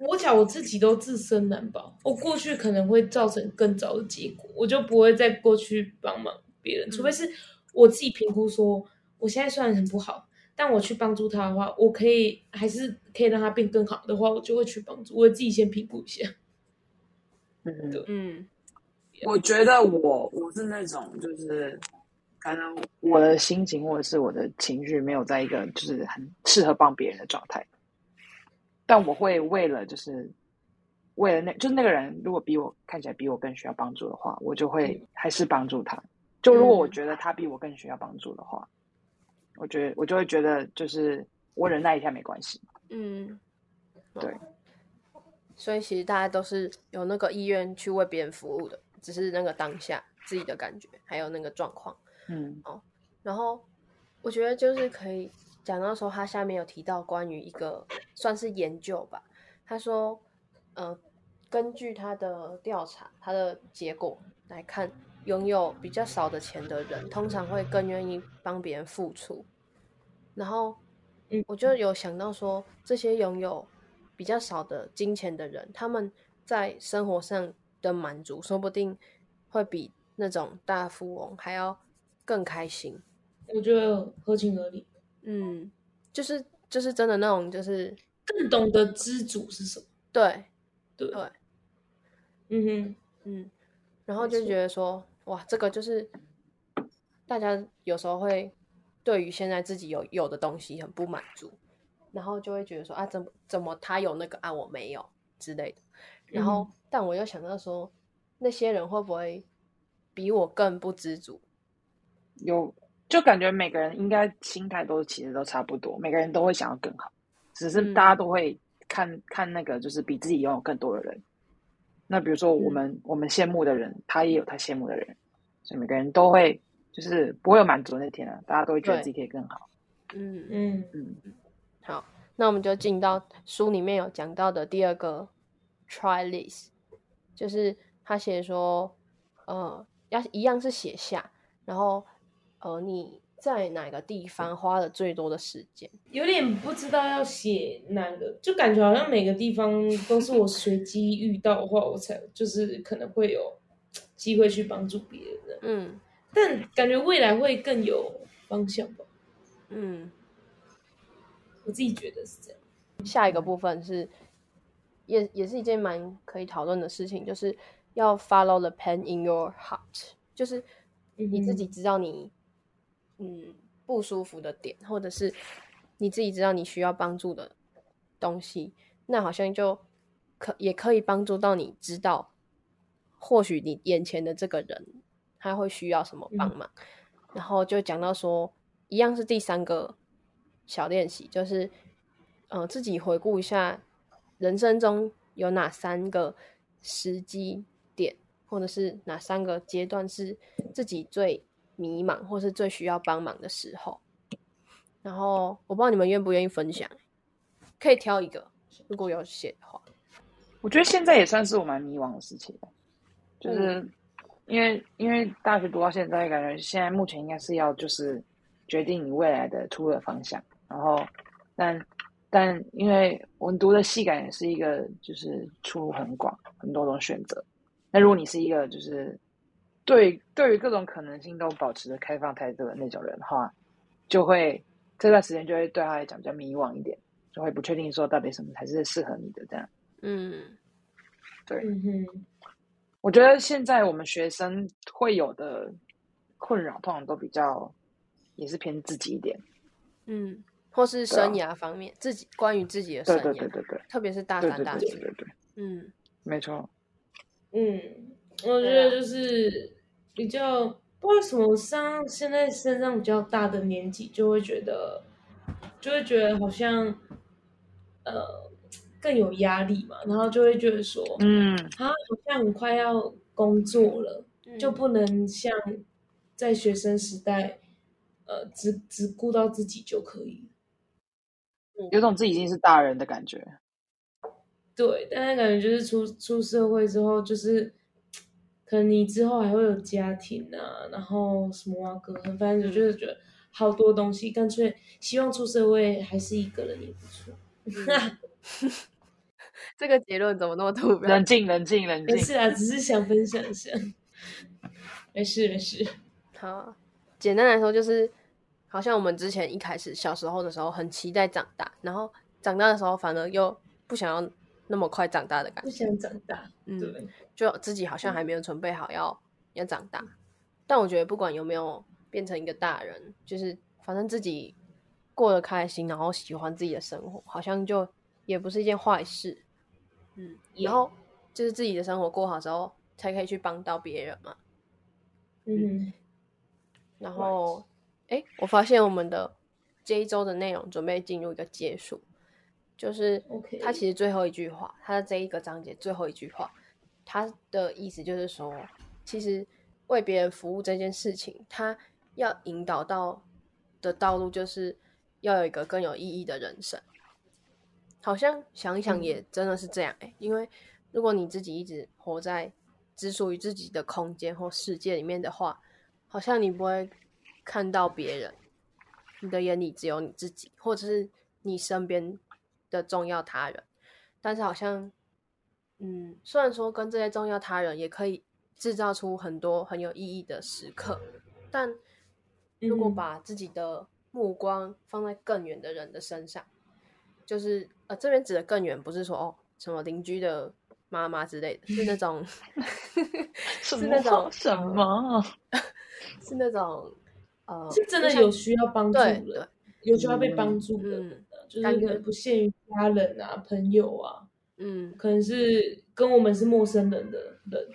我讲我自己都自身难保，我过去可能会造成更糟的结果，我就不会再过去帮忙别人，除非是我自己评估说，我现在虽然很不好，但我去帮助他的话，我可以还是可以让他变更好的话，我就会去帮助。我自己先评估一下。嗯嗯我觉得我我是那种就是，可能我的心情或者是我的情绪没有在一个就是很适合帮别人的状态，但我会为了就是为了那就是那个人如果比我看起来比我更需要帮助的话，我就会还是帮助他。就如果我觉得他比我更需要帮助的话，我觉得我就会觉得就是我忍耐一下没关系。嗯，对哦。所以其实大家都是有那个意愿去为别人服务的，只是那个当下自己的感觉，还有那个状况。嗯哦然后我觉得就是可以讲到说，他下面有提到关于一个算是研究吧。他说，呃，根据他的调查，他的结果来看，拥有比较少的钱的人，通常会更愿意帮别人付出。然后嗯，我就有想到说，这些拥有比较少的金钱的人，他们在生活上的满足，说不定会比那种大富翁还要更开心。我觉得合情合理，嗯，就是就是真的那种，就是更懂得知足是什么。对对，对，嗯哼，嗯，然后就觉得说，哇，这个就是大家有时候会对于现在自己有有的东西很不满足，然后就会觉得说啊，怎么怎么他有那个啊，我没有之类的。然后，嗯但我又想到说，那些人会不会比我更不知足？有就感觉每个人应该心态都其实都差不多，每个人都会想要更好，只是嗯大家都会看、看那个就是比自己拥有更多的人。那比如说我们、我们羡慕的人，他也有他羡慕的人，所以每个人都会就是不会有满足的那天啊，大家都会觉得自己可以更好。嗯。嗯。嗯，好，那我们就进到书里面有讲到的第二个 try list，就是他写说，呃，要一样是写下，然后呃你在哪个地方花了最多的时间？有点不知道要写哪个，就感觉好像每个地方都是我随机遇到的话，我才就是可能会有机会去帮助别人。嗯但感觉未来会更有方向吧，嗯。我自己觉得是这样。下一个部分是，也也是一件蛮可以讨论的事情，就是要 follow the pain in your heart，就是你自己知道你嗯不舒服的点，或者是你自己知道你需要帮助的东西，那好像就可也可以帮助到你知道，或许你眼前的这个人他会需要什么帮忙，然后就讲到说，一样是第三个小练习，就是呃自己回顾一下人生中有哪三个时机点，或者是哪三个阶段是自己最迷茫或是最需要帮忙的时候。然后我不知道你们愿不愿意分享，可以挑一个，如果有写的话。我觉得现在也算是我蛮迷茫的事情，就是嗯因为因为大学读到现在，感觉现在目前应该是要就是决定你未来的出路方向，然后但但因为我们读的系感也是一个就是出路很广，很多种选择。那如果你是一个就是对对于各种可能性都保持着开放态度的那种人的话，就会这段时间就会对他来讲比较迷惘一点，就会不确定说到底什么才是适合你的这样。嗯对，嗯哼，我觉得现在我们学生会有的困扰，通常都比较也是偏自己一点。嗯，或是生涯方面，自己关于自己的生对涯，对对对对，特别是大对对三大四，对对对对，嗯没错。嗯，我觉得就是比较不知道为什么上现在身上比较大的年纪，就会觉得就会觉得好像呃更有压力嘛，然后就会觉得说，嗯，啊，好像很快要工作了，嗯就不能像在学生时代，呃，只只顾到自己就可以。有种自己已经是大人的感觉。对，但是感觉就是出出社会之后，就是可能你之后还会有家庭啊，然后什么啊，隔阂，反正就是觉得好多东西，干脆希望出社会还是一个人也不错。这个结论怎么那么突然冷？静，冷静，冷静。没事啊，只是想分享一下。没事没事，好，简单来说就是，好像我们之前一开始小时候的时候很期待长大，然后长大的时候反而又不想要那么快长大的感觉不觉，想长大，嗯，对，就自己好像还没有准备好要要长大。但我觉得不管有没有变成一个大人，就是反正自己过得开心，然后喜欢自己的生活，好像就也不是一件坏事。嗯，然后就是自己的生活过好之后，才可以去帮到别人嘛。嗯然后，哎，我发现我们的这一周的内容准备进入一个结束，就是他其实最后一句话，他的这一个章节最后一句话，他的意思就是说，其实为别人服务这件事情，他要引导到的道路，就是要有一个更有意义的人生。好像想一想，也真的是这样哎、因为如果你自己一直活在只属于自己的空间或世界里面的话，好像你不会看到别人，你的眼里只有你自己，或者是你身边的重要他人。但是好像，嗯，虽然说跟这些重要他人也可以制造出很多很有意义的时刻，但如果嗯把自己的目光放在更远的人的身上，就是呃，这边指的更远，不是说哦什么邻居的妈妈之类的，是那种 是那种什么？是那种呃，是真的有需要帮助对的，有需要被帮助的就是可能不限于家人啊、朋友啊，嗯可能是跟我们是陌生人的人。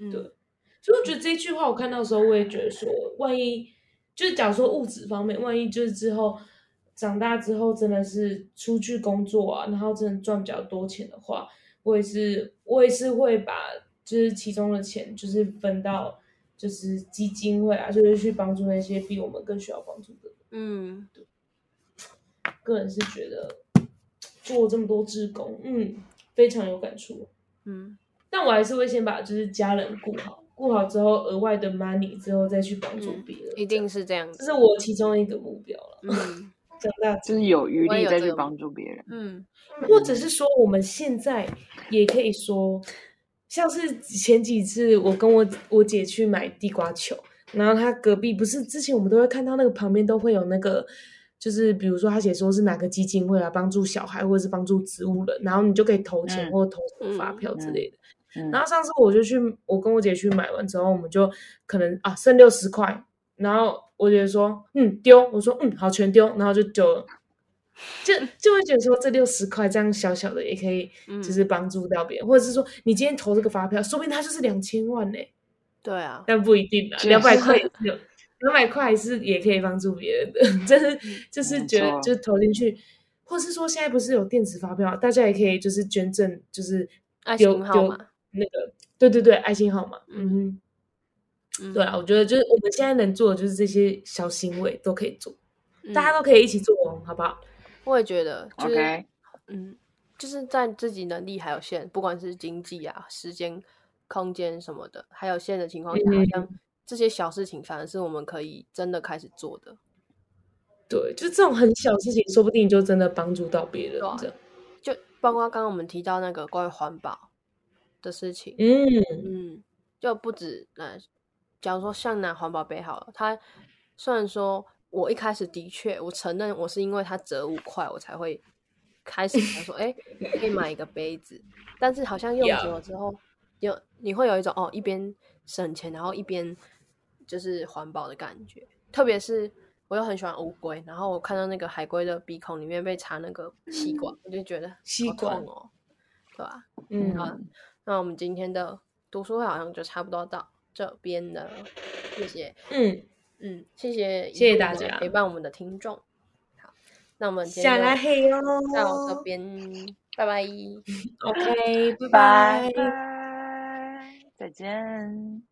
嗯对所以我觉得这句话我看到的时候，我也觉得说，万一就是假如说物质方面，万一就是之后长大之后真的是出去工作啊，然后真的赚比较多钱的话，我也是我也是会把就是其中的钱就是分到就是基金会啊，就是去帮助那些比我们更需要帮助的人。嗯个人是觉得做这么多志工，嗯，非常有感触。嗯但我还是会先把就是家人顾好，顾好之后额外的 money 之后再去帮助嗯别人，一定是这样子，这是我其中一个目标了。嗯 长大就是有余力再去帮助别人。嗯，或者是说我们现在也可以说，像是前几次我跟我我姐去买地瓜球，然后她隔壁不是之前我们都会看到那个旁边都会有那个，就是比如说他写说是哪个基金会来帮助小孩或者是帮助植物人，然后你就可以投钱嗯或投什么发票之类的。嗯然后上次我就去，我跟我姐去买完之后，我们就可能啊剩六十块，然后我姐说嗯丢，我说嗯好全丢，然后就丢了，就就会觉得说这六十块这样小小的也可以，嗯就是帮助到别人，或者是说你今天投这个发票，说不定它就是两千万呢、对啊，但不一定啦，确两百实块也是有，两百块是也可以帮助别人的，就是就是觉得就是投进去，或是说现在不是有电子发票，大家也可以就是捐赠，就是爱心号码那个，对对对，爱心号码，嗯哼，嗯。对啊，我觉得就是我们现在能做的就是这些小行为都可以做，嗯大家都可以一起做哦，好不好？我也觉得，就是 OK 嗯，就是在自己能力还有限，不管是经济啊、时间、空间什么的，还有限的情况下，好像嗯这些小事情反而是我们可以真的开始做的。对，就这种很小事情，说不定就真的帮助到别人这样。就包括刚刚我们提到那个关于环保的事情，嗯，嗯，就不止呃，假如说像拿环保杯好了，它虽然说我一开始的确，我承认我是因为它折五块，我才会开始想说，哎、可以买一个杯子，但是好像用久了之后，有你会有一种哦，一边省钱，然后一边就是环保的感觉。特别是我又很喜欢乌龟，然后我看到那个海龟的鼻孔里面被插那个吸管，我就觉得 好吸管痛哦，对吧、嗯好那我们今天的读书会好像就差不多到这边了，谢谢，嗯，嗯，谢谢，谢谢大家陪伴我们的听众。好，那我们今下天到这边，拜拜。OK，拜拜拜。拜，再见。